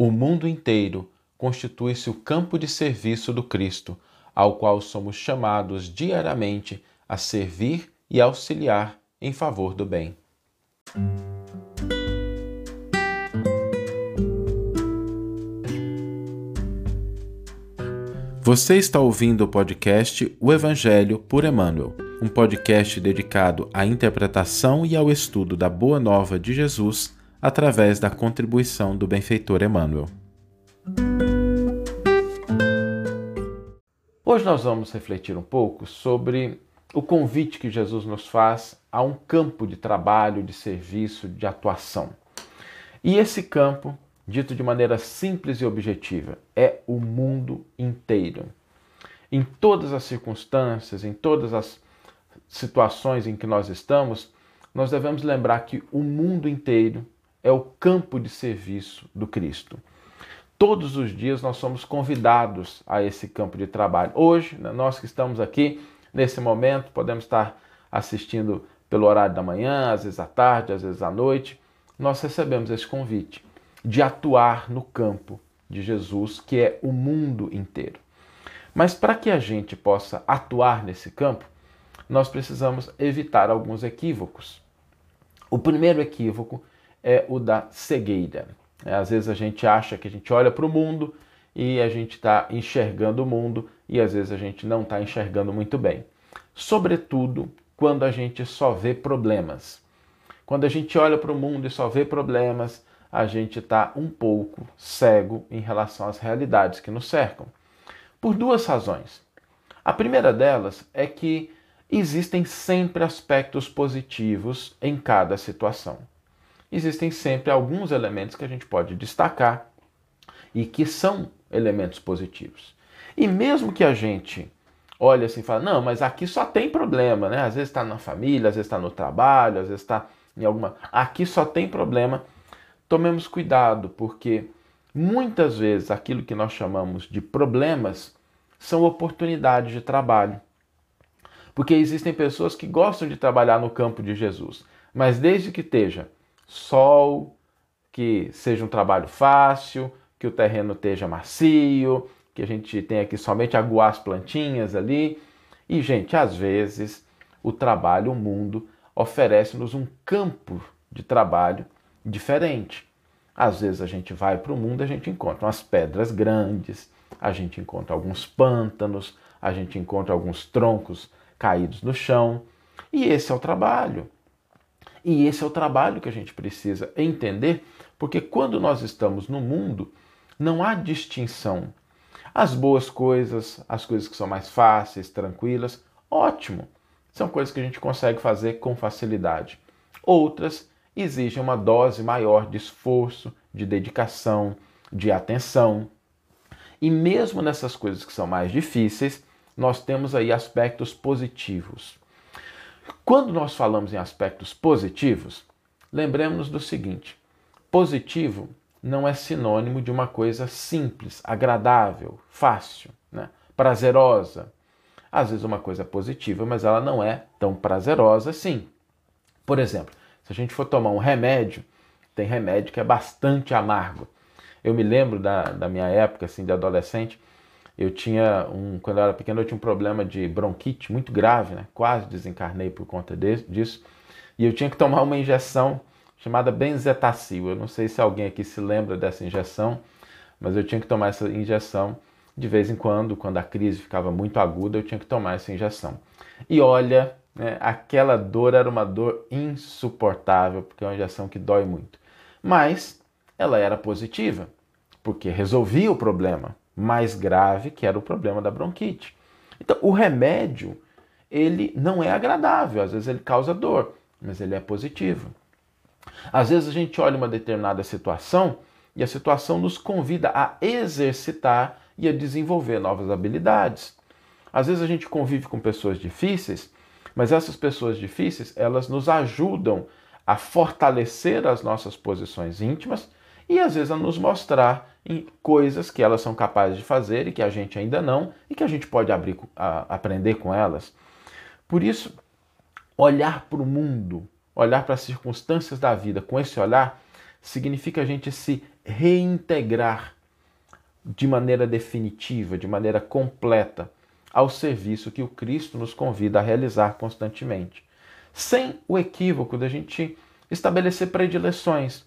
O mundo inteiro constitui-se o campo de serviço do Cristo, ao qual somos chamados diariamente a servir e auxiliar em favor do bem. Você está ouvindo o podcast O Evangelho por Emmanuel, um podcast dedicado à interpretação e ao estudo da Boa Nova de Jesus através da contribuição do benfeitor Emmanuel. Hoje nós vamos refletir um pouco sobre o convite que Jesus nos faz a um campo de trabalho, de serviço, de atuação. E esse campo, dito de maneira simples e objetiva, é o mundo inteiro. Em todas as circunstâncias, em todas as situações em que nós estamos, nós devemos lembrar que o mundo inteiro é o campo de serviço do Cristo. Todos os dias nós somos convidados a esse campo de trabalho. Hoje, né, nós que estamos aqui, nesse momento, podemos estar assistindo pelo horário da manhã, às vezes à tarde, às vezes à noite. Nós recebemos esse convite de atuar no campo de Jesus, que é o mundo inteiro. Mas para que a gente possa atuar nesse campo, nós precisamos evitar alguns equívocos. O primeiro equívoco é o da cegueira. É, às vezes a gente acha que a gente olha para o mundo e a gente está enxergando o mundo e às vezes a gente não está enxergando muito bem. Sobretudo quando a gente só vê problemas. Quando a gente olha para o mundo e só vê problemas, a gente está um pouco cego em relação às realidades que nos cercam. Por duas razões. A primeira delas é que existem sempre aspectos positivos em cada situação existem sempre alguns elementos que a gente pode destacar e que são elementos positivos. E mesmo que a gente olhe assim e fale, não, mas aqui só tem problema, né? Às vezes está na família, às vezes está no trabalho, às vezes está em alguma. Aqui só tem problema. Tomemos cuidado, porque muitas vezes aquilo que nós chamamos de problemas são oportunidades de trabalho. Porque existem pessoas que gostam de trabalhar no campo de Jesus, mas desde que esteja sol, que seja um trabalho fácil, que o terreno esteja macio, que a gente tenha que somente aguar as plantinhas ali. E, gente, às vezes o trabalho, o mundo, oferece-nos um campo de trabalho diferente. Às vezes a gente vai para o mundo e a gente encontra umas pedras grandes, a gente encontra alguns pântanos, a gente encontra alguns troncos caídos no chão. E esse é o trabalho. E esse é o trabalho que a gente precisa entender, porque quando nós estamos no mundo, não há distinção. As boas coisas, as coisas que são mais fáceis, tranquilas, ótimo. São coisas que a gente consegue fazer com facilidade. Outras exigem uma dose maior de esforço, de dedicação, de atenção. E mesmo nessas coisas que são mais difíceis, nós temos aí aspectos positivos. Quando nós falamos em aspectos positivos, lembremos-nos do seguinte: positivo não é sinônimo de uma coisa simples, agradável, fácil, né? prazerosa. Às vezes uma coisa é positiva, mas ela não é tão prazerosa assim. Por exemplo, se a gente for tomar um remédio, tem remédio que é bastante amargo. Eu me lembro da, da minha época, assim, de adolescente, eu tinha um, quando eu era pequeno, eu tinha um problema de bronquite muito grave, né? Quase desencarnei por conta de, disso. E eu tinha que tomar uma injeção chamada benzetacil. Eu não sei se alguém aqui se lembra dessa injeção, mas eu tinha que tomar essa injeção de vez em quando, quando a crise ficava muito aguda, eu tinha que tomar essa injeção. E olha, né, aquela dor era uma dor insuportável, porque é uma injeção que dói muito. Mas ela era positiva, porque resolvia o problema mais grave, que era o problema da bronquite. Então, o remédio, ele não é agradável, às vezes ele causa dor, mas ele é positivo. Às vezes a gente olha uma determinada situação e a situação nos convida a exercitar e a desenvolver novas habilidades. Às vezes a gente convive com pessoas difíceis, mas essas pessoas difíceis, elas nos ajudam a fortalecer as nossas posições íntimas e às vezes a nos mostrar coisas que elas são capazes de fazer e que a gente ainda não e que a gente pode abrir, a, aprender com elas. Por isso, olhar para o mundo, olhar para as circunstâncias da vida com esse olhar, significa a gente se reintegrar de maneira definitiva, de maneira completa, ao serviço que o Cristo nos convida a realizar constantemente. Sem o equívoco da gente estabelecer predileções.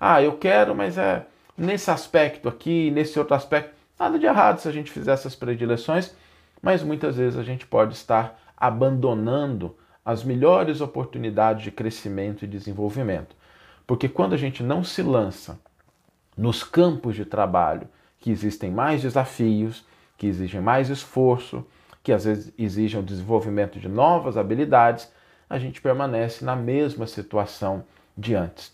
Ah, eu quero, mas é nesse aspecto aqui, nesse outro aspecto. Nada de errado se a gente fizer essas predileções, mas muitas vezes a gente pode estar abandonando as melhores oportunidades de crescimento e desenvolvimento. Porque quando a gente não se lança nos campos de trabalho que existem mais desafios, que exigem mais esforço, que às vezes exigem o desenvolvimento de novas habilidades, a gente permanece na mesma situação de antes.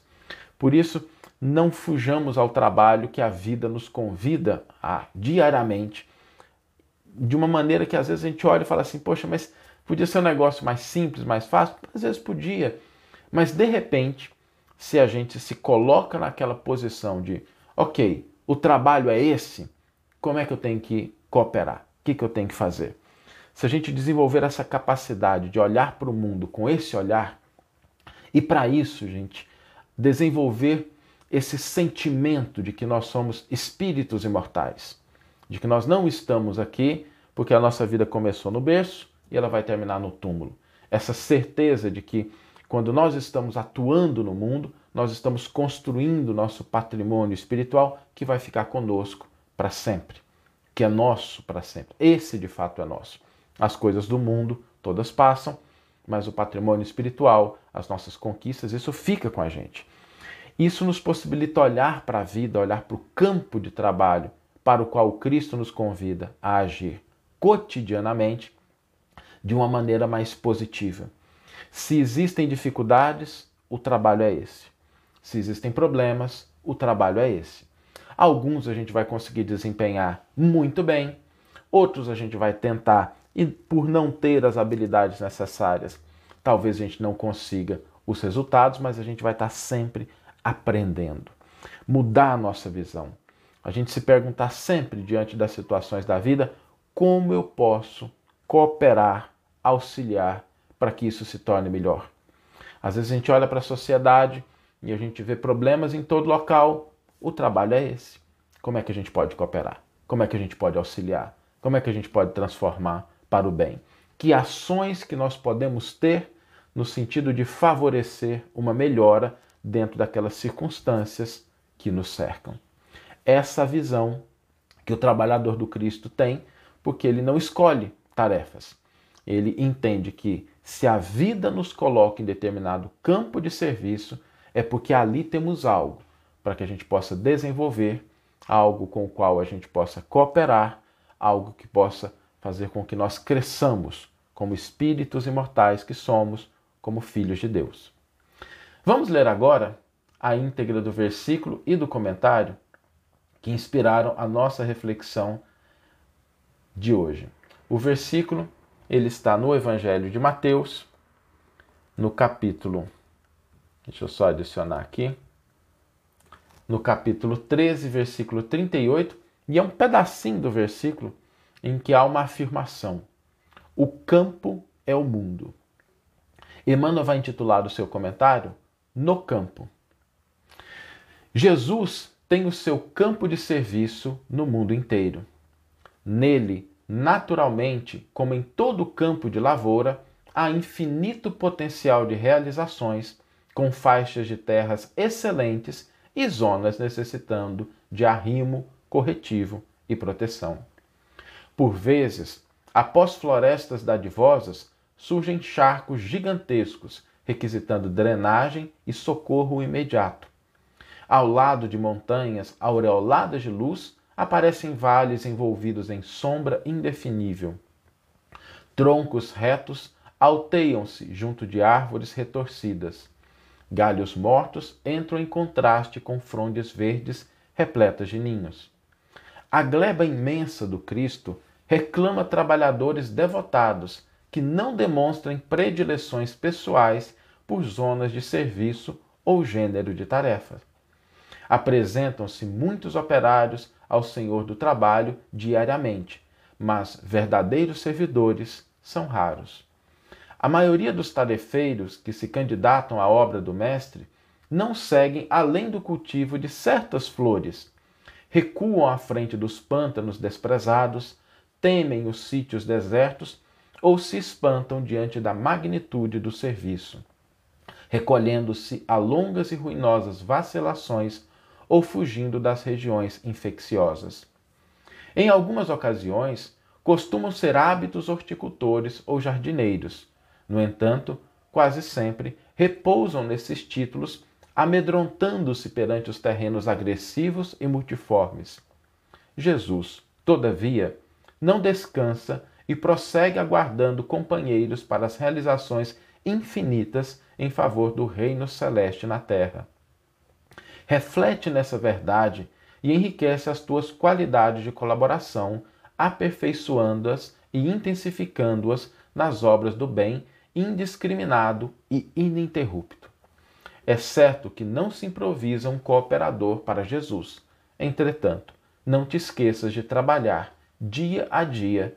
Por isso, não fujamos ao trabalho que a vida nos convida a diariamente, de uma maneira que às vezes a gente olha e fala assim: poxa, mas podia ser um negócio mais simples, mais fácil? Às vezes podia, mas de repente, se a gente se coloca naquela posição de, ok, o trabalho é esse, como é que eu tenho que cooperar? O que, que eu tenho que fazer? Se a gente desenvolver essa capacidade de olhar para o mundo com esse olhar, e para isso, gente, desenvolver esse sentimento de que nós somos espíritos imortais, de que nós não estamos aqui porque a nossa vida começou no berço e ela vai terminar no túmulo. Essa certeza de que quando nós estamos atuando no mundo, nós estamos construindo nosso patrimônio espiritual que vai ficar conosco para sempre, que é nosso para sempre. Esse de fato é nosso. As coisas do mundo todas passam, mas o patrimônio espiritual, as nossas conquistas, isso fica com a gente. Isso nos possibilita olhar para a vida, olhar para o campo de trabalho para o qual Cristo nos convida a agir cotidianamente de uma maneira mais positiva. Se existem dificuldades, o trabalho é esse. Se existem problemas, o trabalho é esse. Alguns a gente vai conseguir desempenhar muito bem, outros a gente vai tentar e por não ter as habilidades necessárias, talvez a gente não consiga os resultados, mas a gente vai estar sempre aprendendo. Mudar a nossa visão. A gente se perguntar sempre diante das situações da vida como eu posso cooperar, auxiliar para que isso se torne melhor. Às vezes a gente olha para a sociedade e a gente vê problemas em todo local. O trabalho é esse. Como é que a gente pode cooperar? Como é que a gente pode auxiliar? Como é que a gente pode transformar para o bem? Que ações que nós podemos ter no sentido de favorecer uma melhora dentro daquelas circunstâncias que nos cercam. Essa visão que o trabalhador do Cristo tem, porque ele não escolhe tarefas. Ele entende que se a vida nos coloca em determinado campo de serviço, é porque ali temos algo para que a gente possa desenvolver, algo com o qual a gente possa cooperar, algo que possa fazer com que nós cresçamos como espíritos imortais que somos, como filhos de Deus. Vamos ler agora a íntegra do versículo e do comentário que inspiraram a nossa reflexão de hoje. O versículo ele está no Evangelho de Mateus, no capítulo Deixa eu só adicionar aqui. No capítulo 13, versículo 38, e é um pedacinho do versículo em que há uma afirmação: O campo é o mundo. Emmanuel vai intitular o seu comentário no campo. Jesus tem o seu campo de serviço no mundo inteiro. Nele, naturalmente, como em todo campo de lavoura, há infinito potencial de realizações, com faixas de terras excelentes e zonas necessitando de arrimo, corretivo e proteção. Por vezes, após florestas dadivosas, surgem charcos gigantescos requisitando drenagem e socorro imediato. Ao lado de montanhas aureoladas de luz, aparecem vales envolvidos em sombra indefinível. Troncos retos alteiam-se junto de árvores retorcidas. Galhos mortos entram em contraste com frondes verdes repletas de ninhos. A gleba imensa do Cristo reclama trabalhadores devotados que não demonstrem predileções pessoais por zonas de serviço ou gênero de tarefa. Apresentam-se muitos operários ao Senhor do trabalho diariamente, mas verdadeiros servidores são raros. A maioria dos tarefeiros que se candidatam à obra do Mestre não seguem além do cultivo de certas flores, recuam à frente dos pântanos desprezados, temem os sítios desertos ou se espantam diante da magnitude do serviço, recolhendo-se a longas e ruinosas vacilações ou fugindo das regiões infecciosas. Em algumas ocasiões, costumam ser hábitos horticultores ou jardineiros. No entanto, quase sempre repousam nesses títulos, amedrontando-se perante os terrenos agressivos e multiformes. Jesus, todavia, não descansa e prossegue aguardando companheiros para as realizações infinitas em favor do reino celeste na terra. Reflete nessa verdade e enriquece as tuas qualidades de colaboração, aperfeiçoando-as e intensificando-as nas obras do bem indiscriminado e ininterrupto. É certo que não se improvisa um cooperador para Jesus. Entretanto, não te esqueças de trabalhar dia a dia